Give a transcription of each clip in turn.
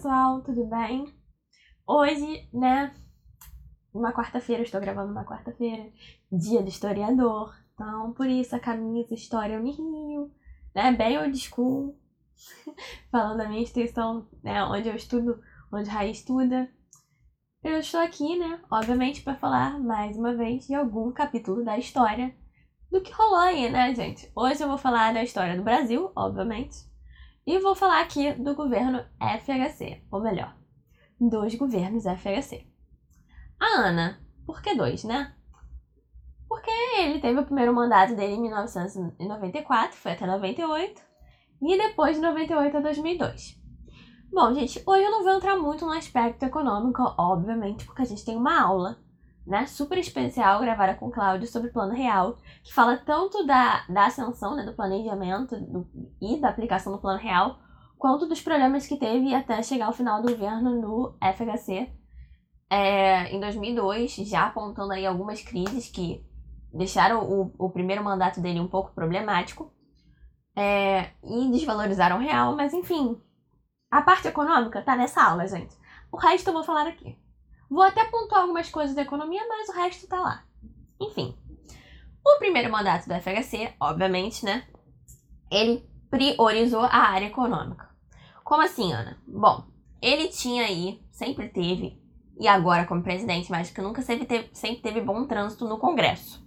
pessoal, tudo bem? Hoje, né, uma quarta-feira, estou gravando uma quarta-feira, dia do historiador, então por isso a camisa História Eu Me Rio, né, bem old school, falando da minha instituição, né, onde eu estudo, onde Raí estuda. Eu estou aqui, né, obviamente, para falar mais uma vez de algum capítulo da história do que rolou aí, né, gente? Hoje eu vou falar da história do Brasil, obviamente, e vou falar aqui do governo FHC, ou melhor, dos governos FHC. A Ana, por que dois, né? Porque ele teve o primeiro mandato dele em 1994, foi até 98, e depois de 98 a 2002. Bom, gente, hoje eu não vou entrar muito no aspecto econômico, obviamente, porque a gente tem uma aula né, super especial gravada com Cláudio sobre o Plano Real, que fala tanto da, da ascensão, né, do planejamento do, e da aplicação do Plano Real, quanto dos problemas que teve até chegar ao final do governo no FHC é, em 2002, já apontando aí algumas crises que deixaram o, o primeiro mandato dele um pouco problemático é, e desvalorizaram o real, mas enfim, a parte econômica tá nessa aula, gente. O resto eu vou falar aqui. Vou até pontuar algumas coisas da economia, mas o resto tá lá. Enfim. O primeiro mandato do FHC, obviamente, né? Ele priorizou a área econômica. Como assim, Ana? Bom, ele tinha aí, sempre teve, e agora como presidente, mas que nunca sempre teve, sempre teve bom trânsito no Congresso.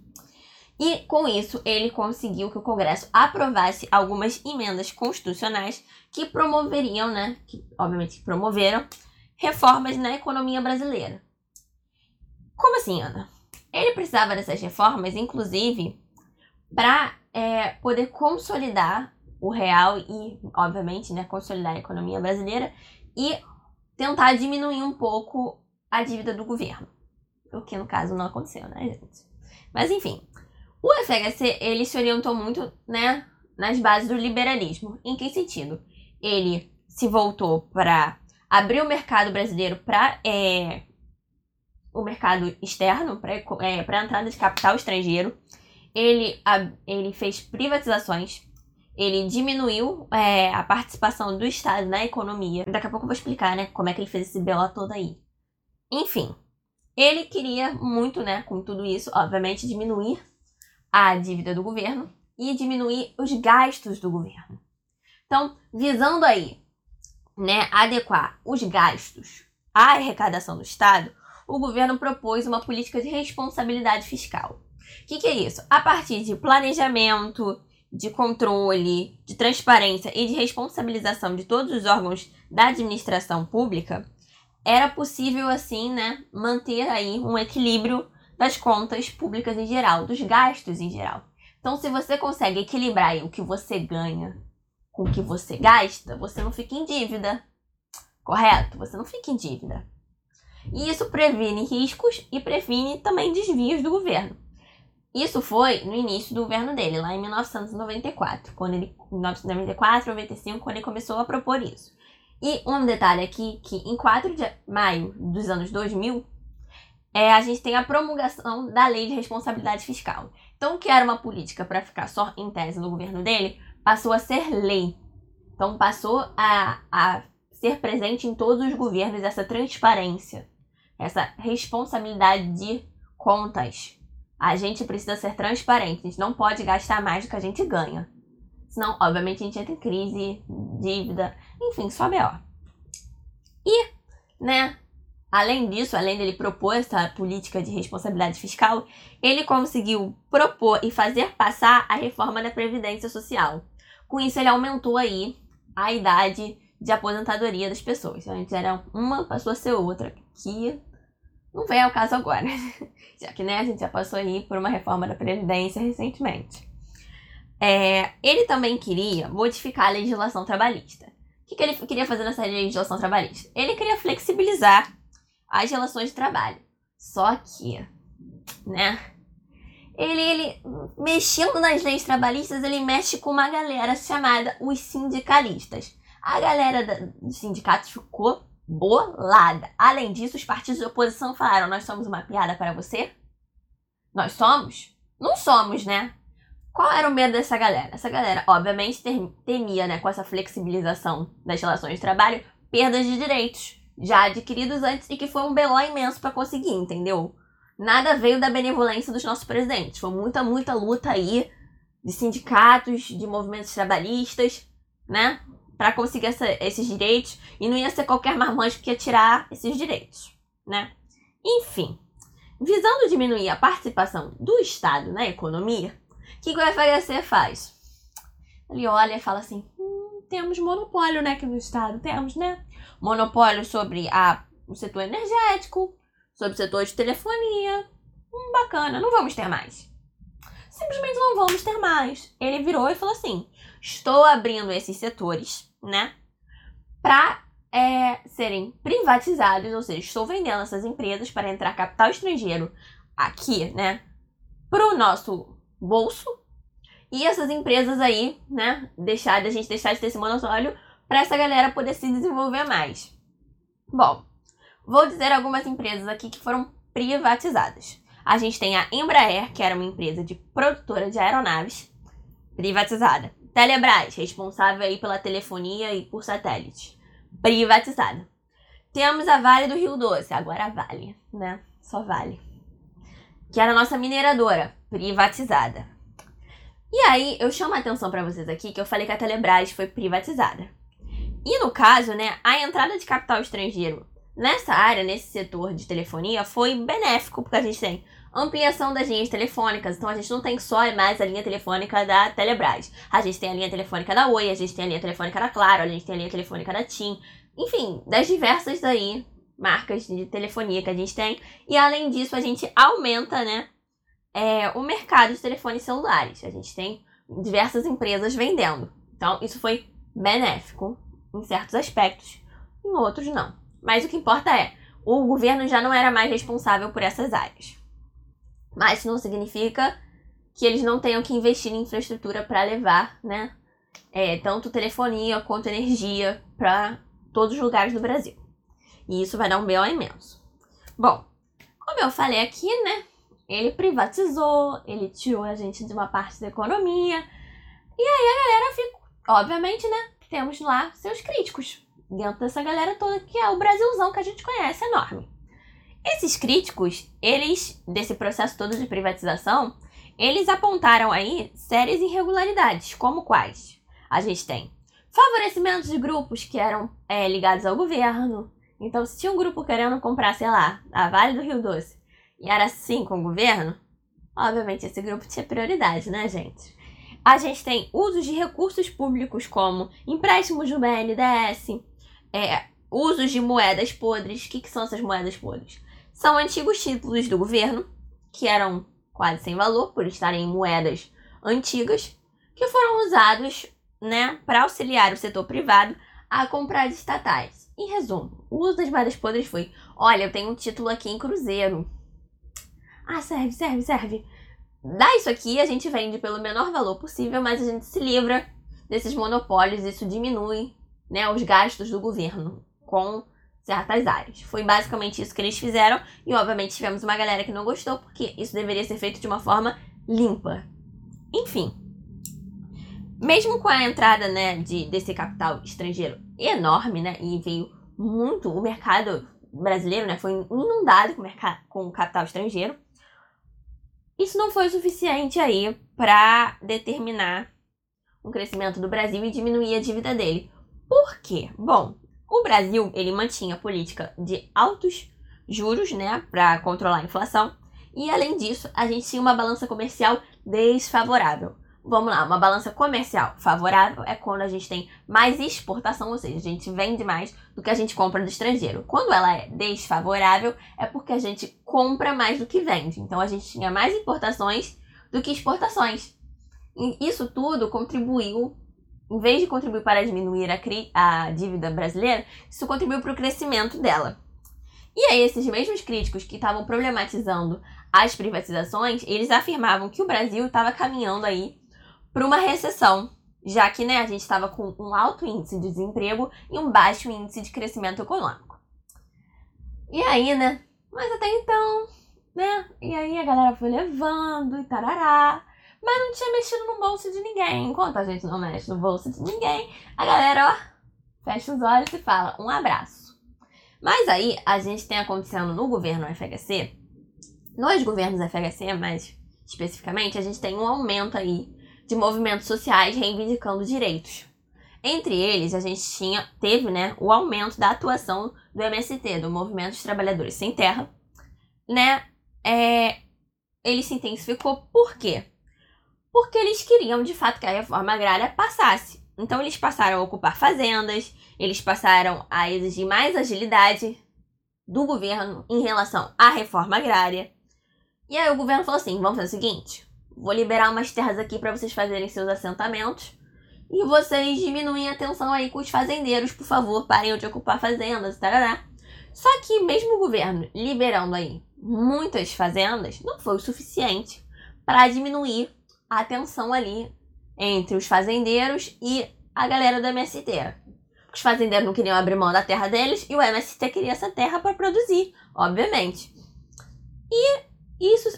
E com isso, ele conseguiu que o Congresso aprovasse algumas emendas constitucionais que promoveriam, né? Que obviamente promoveram reformas na economia brasileira. Como assim, Ana? Ele precisava dessas reformas, inclusive, para é, poder consolidar o real e, obviamente, né, consolidar a economia brasileira e tentar diminuir um pouco a dívida do governo. O que, no caso, não aconteceu, né, gente? Mas, enfim, o FHC, ele se orientou muito, né, nas bases do liberalismo. Em que sentido? Ele se voltou para abrir o mercado brasileiro para é, o mercado externo, para é, a entrada de capital estrangeiro. Ele, a, ele fez privatizações, ele diminuiu é, a participação do Estado na economia. Daqui a pouco eu vou explicar né, como é que ele fez esse BO todo aí. Enfim, ele queria muito, né, com tudo isso, obviamente, diminuir a dívida do governo e diminuir os gastos do governo. Então, visando aí né, adequar os gastos à arrecadação do Estado, o governo propôs uma política de responsabilidade fiscal. O que, que é isso? A partir de planejamento, de controle, de transparência e de responsabilização de todos os órgãos da administração pública, era possível assim, né, manter aí um equilíbrio das contas públicas em geral, dos gastos em geral. Então, se você consegue equilibrar o que você ganha com o que você gasta, você não fica em dívida. Correto? Você não fica em dívida. E isso previne riscos e previne também desvios do governo. Isso foi no início do governo dele, lá em 1994, quando ele, 1994, 95, quando ele começou a propor isso. E um detalhe aqui, que em 4 de maio dos anos 2000, é, a gente tem a promulgação da Lei de Responsabilidade Fiscal. Então, o que era uma política para ficar só em tese no governo dele, passou a ser lei. Então passou a, a ser presente em todos os governos essa transparência, essa responsabilidade de contas. A gente precisa ser transparente, a gente não pode gastar mais do que a gente ganha. Senão, obviamente, a gente entra em crise, dívida, enfim, só B.O. E, né, além disso, além dele propor essa política de responsabilidade fiscal, ele conseguiu propor e fazer passar a reforma da Previdência Social. Com isso, ele aumentou aí a idade de aposentadoria das pessoas. Antes era uma, passou a ser outra, que não vem ao caso agora, já que né, a gente já passou aí por uma reforma da Previdência recentemente. É, ele também queria modificar a legislação trabalhista. O que, que ele queria fazer nessa legislação trabalhista? Ele queria flexibilizar as relações de trabalho. Só que, né, ele, ele, mexendo nas leis trabalhistas, ele mexe com uma galera chamada os sindicalistas. A galera dos sindicatos ficou bolada. Além disso, os partidos de oposição falaram: Nós somos uma piada para você? Nós somos? Não somos, né? Qual era o medo dessa galera? Essa galera, obviamente, temia, né, com essa flexibilização das relações de trabalho, perdas de direitos já adquiridos antes e que foi um beló imenso para conseguir, entendeu? Nada veio da benevolência dos nossos presidentes. Foi muita, muita luta aí de sindicatos, de movimentos trabalhistas, né? Para conseguir essa, esses direitos. E não ia ser qualquer marmanjo que ia tirar esses direitos, né? Enfim, visando diminuir a participação do Estado na economia, o que, o FHC faz? Ele olha e fala assim: hum, temos monopólio, né, aqui no Estado, temos, né? Monopólio sobre a, o setor energético, sobre o setor de telefonia. Hum, bacana, não vamos ter mais. Simplesmente não vamos ter mais. Ele virou e falou assim: estou abrindo esses setores, né, para é, serem privatizados, ou seja, estou vendendo essas empresas para entrar capital estrangeiro aqui, né, para o nosso bolso. E essas empresas aí, né, deixar da gente deixar de ter esse monopólio para essa galera poder se desenvolver mais. Bom, vou dizer algumas empresas aqui que foram privatizadas. A gente tem a Embraer, que era uma empresa de produtora de aeronaves, privatizada. Telebrás, responsável aí pela telefonia e por satélite privatizada. Temos a Vale do Rio Doce, agora Vale, né? Só Vale. Que era a nossa mineradora, privatizada. E aí, eu chamo a atenção para vocês aqui que eu falei que a Telebrás foi privatizada. E no caso, né, a entrada de capital estrangeiro nessa área, nesse setor de telefonia, foi benéfico, porque a gente tem ampliação das linhas telefônicas. Então a gente não tem só mais a linha telefônica da Telebrás. A gente tem a linha telefônica da Oi, a gente tem a linha telefônica da Claro, a gente tem a linha telefônica da TIM. Enfim, das diversas aí marcas de telefonia que a gente tem. E além disso, a gente aumenta, né, é, o mercado de telefones celulares. A gente tem diversas empresas vendendo. Então, isso foi benéfico em certos aspectos, em outros não. Mas o que importa é, o governo já não era mais responsável por essas áreas. Mas isso não significa que eles não tenham que investir em infraestrutura para levar, né, é, tanto telefonia quanto energia para todos os lugares do Brasil. E isso vai dar um BO imenso. Bom, como eu falei aqui, né, ele privatizou, ele tirou a gente de uma parte da economia. E aí a galera fica, obviamente, né, temos lá seus críticos dentro dessa galera toda que é o Brasilzão que a gente conhece enorme. Esses críticos, eles, desse processo todo de privatização, eles apontaram aí sérias irregularidades, como quais? A gente tem favorecimentos de grupos que eram é, ligados ao governo. Então, se tinha um grupo querendo comprar, sei lá, a Vale do Rio Doce, e era assim com o governo, obviamente esse grupo tinha prioridade, né, gente? A gente tem usos de recursos públicos como empréstimos do BNDES, é, usos de moedas podres. O que, que são essas moedas podres? São antigos títulos do governo, que eram quase sem valor, por estarem em moedas antigas, que foram usados né, para auxiliar o setor privado a comprar estatais. Em resumo, o uso das moedas podres foi: olha, eu tenho um título aqui em Cruzeiro. Ah, serve, serve, serve. Dá isso aqui, a gente vende pelo menor valor possível, mas a gente se livra desses monopólios, isso diminui né, os gastos do governo com certas áreas. Foi basicamente isso que eles fizeram e obviamente tivemos uma galera que não gostou porque isso deveria ser feito de uma forma limpa. Enfim, mesmo com a entrada, né, de desse capital estrangeiro enorme, né, e veio muito o mercado brasileiro, né, foi inundado com, capital estrangeiro. Isso não foi o suficiente aí para determinar o crescimento do Brasil e diminuir a dívida dele. Por quê? Bom, o Brasil, ele mantinha a política de altos juros, né, para controlar a inflação. E além disso, a gente tinha uma balança comercial desfavorável. Vamos lá, uma balança comercial favorável é quando a gente tem mais exportação, ou seja, a gente vende mais do que a gente compra do estrangeiro. Quando ela é desfavorável, é porque a gente compra mais do que vende. Então a gente tinha mais importações do que exportações. E isso tudo contribuiu em vez de contribuir para diminuir a, a dívida brasileira, isso contribuiu para o crescimento dela. E aí, esses mesmos críticos que estavam problematizando as privatizações, eles afirmavam que o Brasil estava caminhando aí para uma recessão, já que né, a gente estava com um alto índice de desemprego e um baixo índice de crescimento econômico. E aí, né? Mas até então, né? E aí a galera foi levando e tarará mas não tinha mexido no bolso de ninguém. Enquanto a gente não mexe no bolso de ninguém, a galera, ó, fecha os olhos e fala um abraço. Mas aí a gente tem acontecendo no governo FHC, nos governos FHC mais especificamente, a gente tem um aumento aí de movimentos sociais reivindicando direitos. Entre eles, a gente tinha, teve né, o aumento da atuação do MST, do Movimento dos Trabalhadores Sem Terra, né? É, ele se intensificou por quê? Porque eles queriam de fato que a reforma agrária passasse. Então eles passaram a ocupar fazendas, eles passaram a exigir mais agilidade do governo em relação à reforma agrária. E aí o governo falou assim: vamos fazer o seguinte, vou liberar umas terras aqui para vocês fazerem seus assentamentos. E vocês diminuem a tensão aí com os fazendeiros, por favor, parem de ocupar fazendas, tarará. Só que mesmo o governo liberando aí muitas fazendas, não foi o suficiente para diminuir a tensão ali entre os fazendeiros e a galera do MST. Os fazendeiros não queriam abrir mão da terra deles e o MST queria essa terra para produzir, obviamente. E isso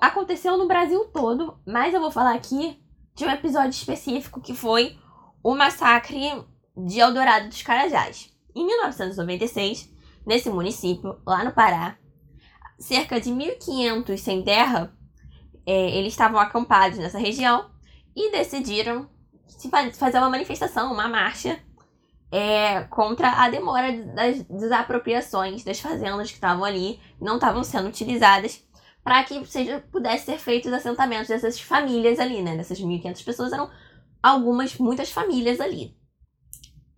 aconteceu no Brasil todo, mas eu vou falar aqui de um episódio específico que foi o massacre de Eldorado dos Carajás. Em 1996, nesse município, lá no Pará, cerca de 1.500 sem terra, é, eles estavam acampados nessa região e decidiram fazer uma manifestação, uma marcha é, contra a demora das desapropriações das fazendas que estavam ali, não estavam sendo utilizadas, para que seja, pudesse ser feitos assentamentos dessas famílias ali, né? Dessas 1.500 pessoas eram algumas, muitas famílias ali.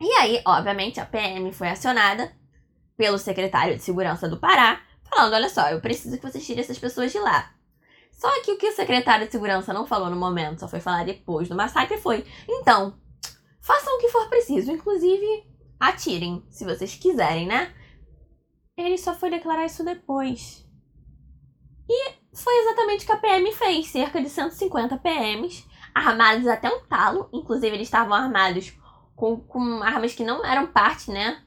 E aí, obviamente, a PM foi acionada pelo secretário de Segurança do Pará, falando: olha só, eu preciso que vocês tirem essas pessoas de lá. Só que o que o secretário de Segurança não falou no momento, só foi falar depois do massacre, foi: então, façam o que for preciso, inclusive atirem, se vocês quiserem, né? Ele só foi declarar isso depois. E foi exatamente o que a PM fez: cerca de 150 PMs, armados até um talo, inclusive eles estavam armados com, com armas que não eram parte, né,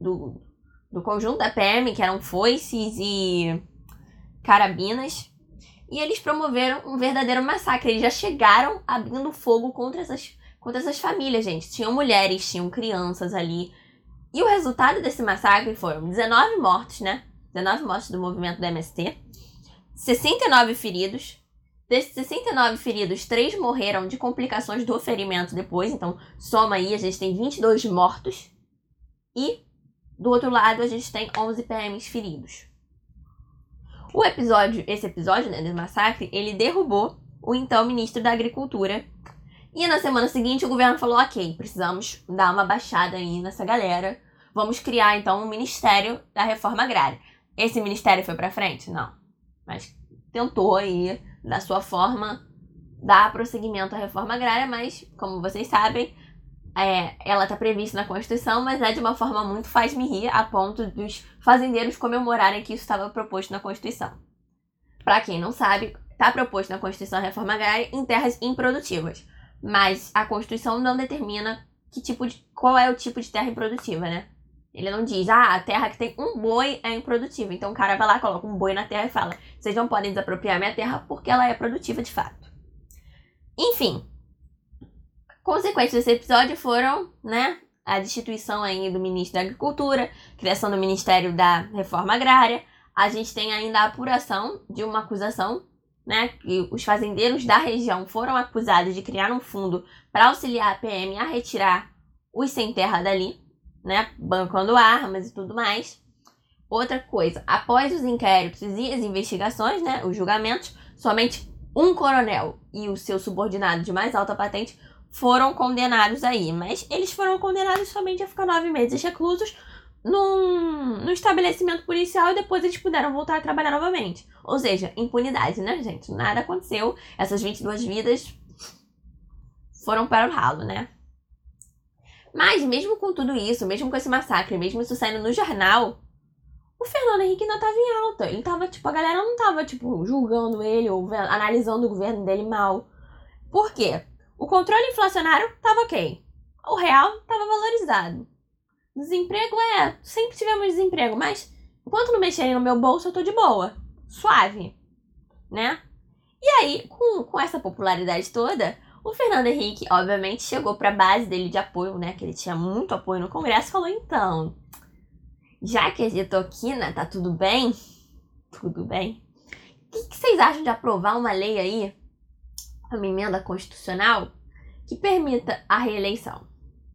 do, do conjunto da PM, que eram foices e carabinas. E eles promoveram um verdadeiro massacre. Eles já chegaram abrindo fogo contra essas, contra essas famílias, gente. Tinham mulheres, tinham crianças ali. E o resultado desse massacre foram 19 mortos, né? 19 mortos do movimento da MST, 69 feridos. Desses 69 feridos, 3 morreram de complicações do ferimento depois. Então, soma aí, a gente tem 22 mortos. E do outro lado, a gente tem 11 PMs feridos. O episódio, esse episódio, né, do massacre, ele derrubou o então ministro da Agricultura. E na semana seguinte o governo falou: ok, precisamos dar uma baixada aí nessa galera. Vamos criar então um Ministério da Reforma Agrária. Esse ministério foi para frente? Não. Mas tentou aí, da sua forma, dar prosseguimento à reforma agrária, mas, como vocês sabem, é, ela está prevista na Constituição, mas é de uma forma muito faz-me rir, a ponto dos fazendeiros comemorarem que isso estava proposto na Constituição. Para quem não sabe, está proposto na Constituição a reforma agrária em terras improdutivas, mas a Constituição não determina que tipo de, qual é o tipo de terra improdutiva, né? Ele não diz, ah, a terra que tem um boi é improdutiva. Então o cara vai lá, coloca um boi na terra e fala: vocês não podem desapropriar minha terra porque ela é produtiva de fato. Enfim, Consequências desse episódio foram, né, a destituição aí do ministro da Agricultura, criação do Ministério da Reforma Agrária. A gente tem ainda a apuração de uma acusação, né, que os fazendeiros da região foram acusados de criar um fundo para auxiliar a PM a retirar os sem terra dali, né, bancando armas e tudo mais. Outra coisa, após os inquéritos e as investigações, né, os julgamentos, somente um coronel e o seu subordinado de mais alta patente foram condenados aí, mas eles foram condenados somente a ficar nove meses reclusos num, num estabelecimento policial e depois eles puderam voltar a trabalhar novamente. Ou seja, impunidade, né, gente? Nada aconteceu. Essas 22 vidas foram para o ralo, né? Mas mesmo com tudo isso, mesmo com esse massacre, mesmo isso saindo no jornal, o Fernando Henrique ainda tava em alta. Ele tava, tipo, a galera não tava, tipo, julgando ele ou analisando o governo dele mal. Por quê? O controle inflacionário estava ok. O real estava valorizado. Desemprego é. Sempre tivemos desemprego, mas enquanto não mexerem no meu bolso, eu tô de boa. Suave. Né? E aí, com, com essa popularidade toda, O Fernando Henrique, obviamente, chegou para a base dele de apoio, né? Que ele tinha muito apoio no Congresso, falou: então, já que a Getoquina tá tudo bem, tudo bem, o que, que vocês acham de aprovar uma lei aí, uma emenda constitucional, que permita a reeleição?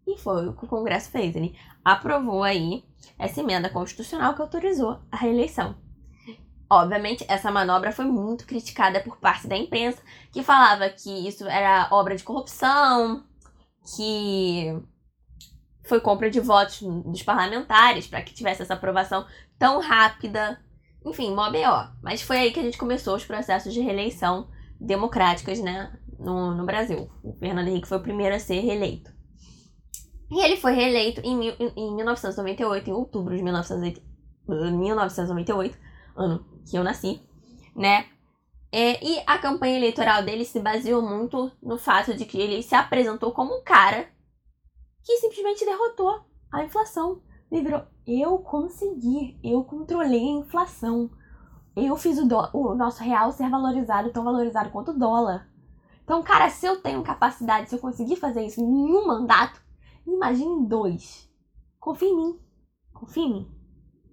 E foi o que o Congresso fez. Ele aprovou aí essa emenda constitucional que autorizou a reeleição. Obviamente, essa manobra foi muito criticada por parte da imprensa, que falava que isso era obra de corrupção, que foi compra de votos dos parlamentares para que tivesse essa aprovação tão rápida. Enfim, mó BO. Mas foi aí que a gente começou os processos de reeleição democráticas, né, no, no Brasil. O Fernando Henrique foi o primeiro a ser reeleito. E ele foi reeleito em, em 1998, em outubro de 1998, ano que eu nasci, né? É, e a campanha eleitoral dele se baseou muito no fato de que ele se apresentou como um cara que simplesmente derrotou a inflação. Ele virou: eu consegui, eu controlei a inflação. Eu fiz o, o nosso real ser valorizado, tão valorizado quanto o dólar. Então, cara, se eu tenho capacidade, se eu conseguir fazer isso em um mandato, imagine dois. Confia em mim. Confia em mim.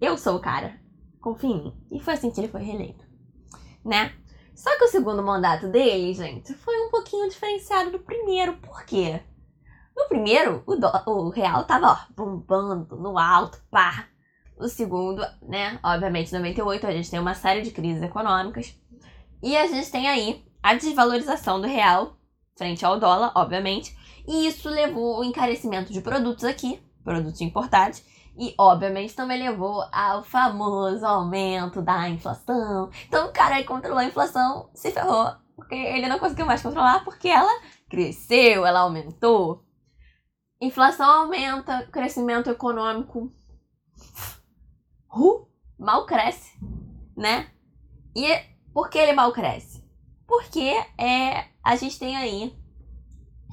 Eu sou o cara. Confia em mim. E foi assim que ele foi reeleito. Né? Só que o segundo mandato dele, gente, foi um pouquinho diferenciado do primeiro. Por quê? No primeiro, o, do, o real tava, ó, bombando no alto, pá. O segundo, né, obviamente, 98, a gente tem uma série de crises econômicas. E a gente tem aí a desvalorização do real frente ao dólar, obviamente. E isso levou ao encarecimento de produtos aqui, produtos importados. E, obviamente, também levou ao famoso aumento da inflação. Então, o cara aí controlou a inflação, se ferrou. Porque ele não conseguiu mais controlar, porque ela cresceu, ela aumentou. Inflação aumenta, crescimento econômico uh, mal cresce, né? E por que ele mal cresce? Porque é, a gente tem aí,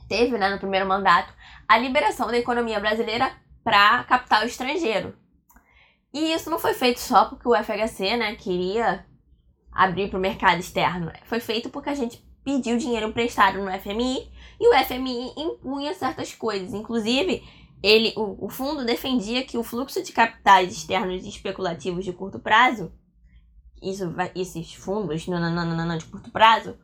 teve né, no primeiro mandato, a liberação da economia brasileira para capital estrangeiro. E isso não foi feito só porque o FHC né, queria abrir para o mercado externo. Foi feito porque a gente pediu dinheiro emprestado no FMI e o FMI impunha certas coisas. Inclusive, ele, o, o fundo defendia que o fluxo de capitais externos especulativos de curto prazo, isso, esses fundos não, não, não, não, de curto prazo,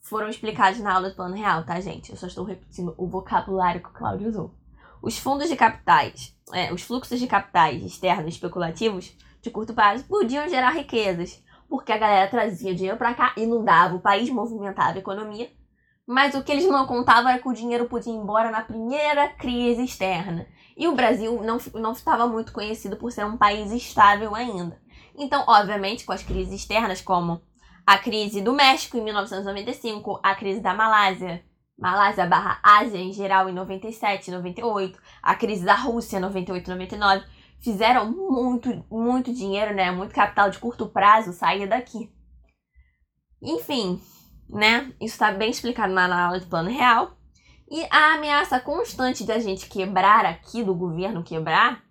foram explicados na aula do plano real, tá, gente? Eu só estou repetindo o vocabulário que o Claudio usou. Os fundos de capitais, é, os fluxos de capitais externos especulativos de curto prazo podiam gerar riquezas, porque a galera trazia dinheiro para cá, inundava o país, movimentava a economia mas o que eles não contavam era que o dinheiro podia ir embora na primeira crise externa. E o Brasil não, não estava muito conhecido por ser um país estável ainda. Então, obviamente, com as crises externas, como a crise do México em 1995, a crise da Malásia, Malásia barra Ásia em geral em 97, 98, a crise da Rússia 98, 99, fizeram muito, muito dinheiro, né? Muito capital de curto prazo sair daqui. Enfim, né? Isso está bem explicado na aula de plano real. E a ameaça constante de a gente quebrar aqui, do governo quebrar,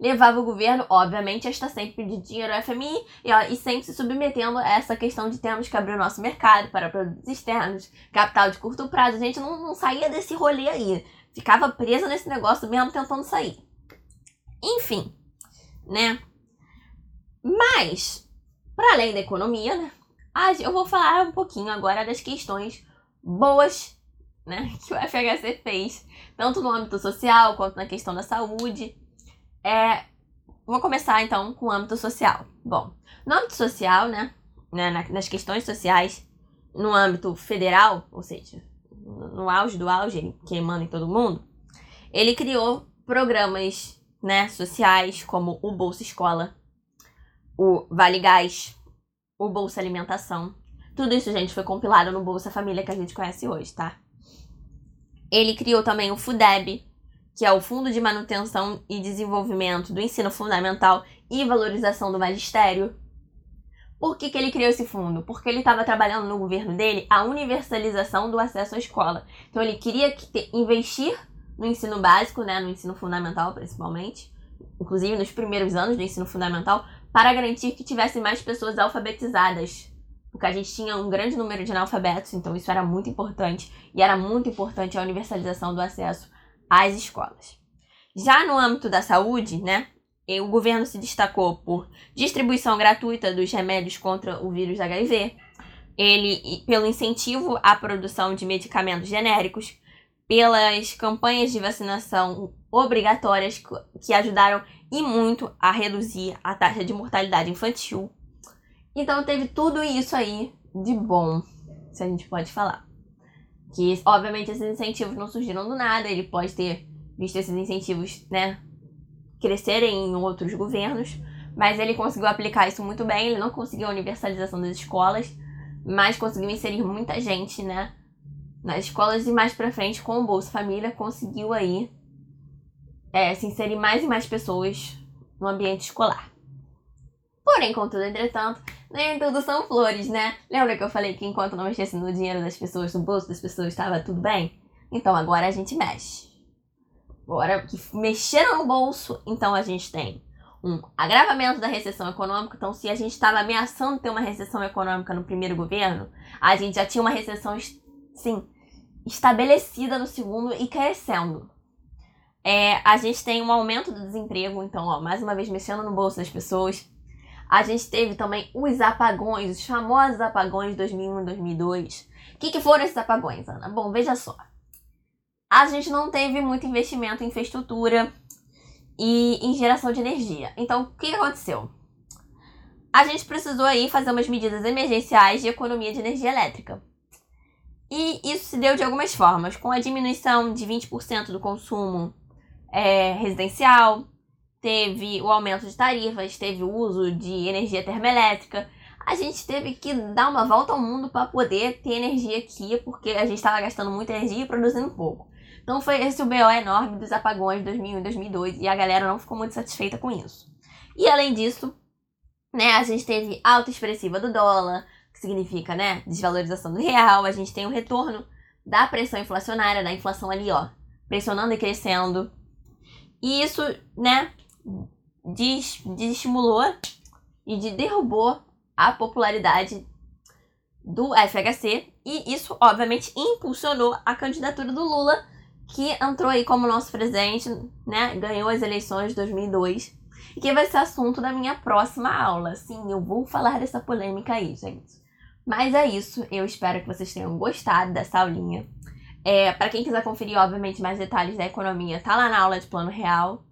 levava o governo, obviamente, a estar sempre pedindo dinheiro ao FMI e, ó, e sempre se submetendo a essa questão de termos que abrir o nosso mercado para produtos externos, capital de curto prazo. A gente não, não saía desse rolê aí. Ficava presa nesse negócio mesmo tentando sair. Enfim, né? Mas, para além da economia, né? Ah, eu vou falar um pouquinho agora das questões boas né, que o FHC fez, tanto no âmbito social quanto na questão da saúde. É, vou começar então com o âmbito social. Bom, no âmbito social, né, né nas questões sociais, no âmbito federal, ou seja, no auge do auge, que manda em todo mundo, ele criou programas né, sociais como o Bolsa Escola, o Vale Gás, o Bolsa Alimentação. Tudo isso, gente, foi compilado no Bolsa Família que a gente conhece hoje, tá? Ele criou também o FUDEB, que é o Fundo de Manutenção e Desenvolvimento do Ensino Fundamental e Valorização do Magistério. Por que, que ele criou esse fundo? Porque ele estava trabalhando no governo dele a universalização do acesso à escola. Então ele queria investir no ensino básico, né, no ensino fundamental principalmente, inclusive nos primeiros anos do ensino fundamental, para garantir que tivesse mais pessoas alfabetizadas. Porque a gente tinha um grande número de analfabetos, então isso era muito importante, e era muito importante a universalização do acesso às escolas. Já no âmbito da saúde, né, o governo se destacou por distribuição gratuita dos remédios contra o vírus HIV, ele pelo incentivo à produção de medicamentos genéricos, pelas campanhas de vacinação obrigatórias que ajudaram e muito a reduzir a taxa de mortalidade infantil. Então teve tudo isso aí de bom, se a gente pode falar. Que obviamente esses incentivos não surgiram do nada, ele pode ter visto esses incentivos, né, crescerem em outros governos, mas ele conseguiu aplicar isso muito bem, ele não conseguiu a universalização das escolas, mas conseguiu inserir muita gente, né, nas escolas e mais pra frente com o Bolsa Família conseguiu aí é, se inserir mais e mais pessoas no ambiente escolar. Porém, contudo, entretanto, nem tudo são flores, né? Lembra que eu falei que enquanto não mexesse no dinheiro das pessoas, no bolso das pessoas, estava tudo bem? Então agora a gente mexe. Agora que mexeram no bolso, então a gente tem um agravamento da recessão econômica. Então, se a gente estava ameaçando ter uma recessão econômica no primeiro governo, a gente já tinha uma recessão, sim, estabelecida no segundo e crescendo. É, a gente tem um aumento do desemprego, então, ó, mais uma vez mexendo no bolso das pessoas. A gente teve também os apagões, os famosos apagões de 2001 e 2002. O que, que foram esses apagões, Ana? Bom, veja só. A gente não teve muito investimento em infraestrutura e em geração de energia. Então, o que aconteceu? A gente precisou aí fazer umas medidas emergenciais de economia de energia elétrica. E isso se deu de algumas formas, com a diminuição de 20% do consumo é, residencial, teve o aumento de tarifas, teve o uso de energia termoelétrica. A gente teve que dar uma volta ao mundo para poder ter energia aqui, porque a gente estava gastando muita energia e produzindo pouco. Então foi esse o BO enorme dos apagões de 2001 e 2002 e a galera não ficou muito satisfeita com isso. E além disso, né, a gente teve alta expressiva do dólar, que significa, né, desvalorização do real, a gente tem o retorno da pressão inflacionária, da inflação ali, ó, pressionando e crescendo. E isso, né, desestimulou e de derrubou a popularidade do FHC e isso obviamente impulsionou a candidatura do Lula que entrou aí como nosso presidente, né, ganhou as eleições de 2002 e que vai ser assunto da minha próxima aula. Sim, eu vou falar dessa polêmica aí, gente. Mas é isso, eu espero que vocês tenham gostado dessa aulinha. É, para quem quiser conferir, obviamente, mais detalhes da economia, tá lá na aula de plano real.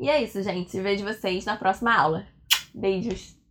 E é isso, gente. Vejo vocês na próxima aula. Beijos!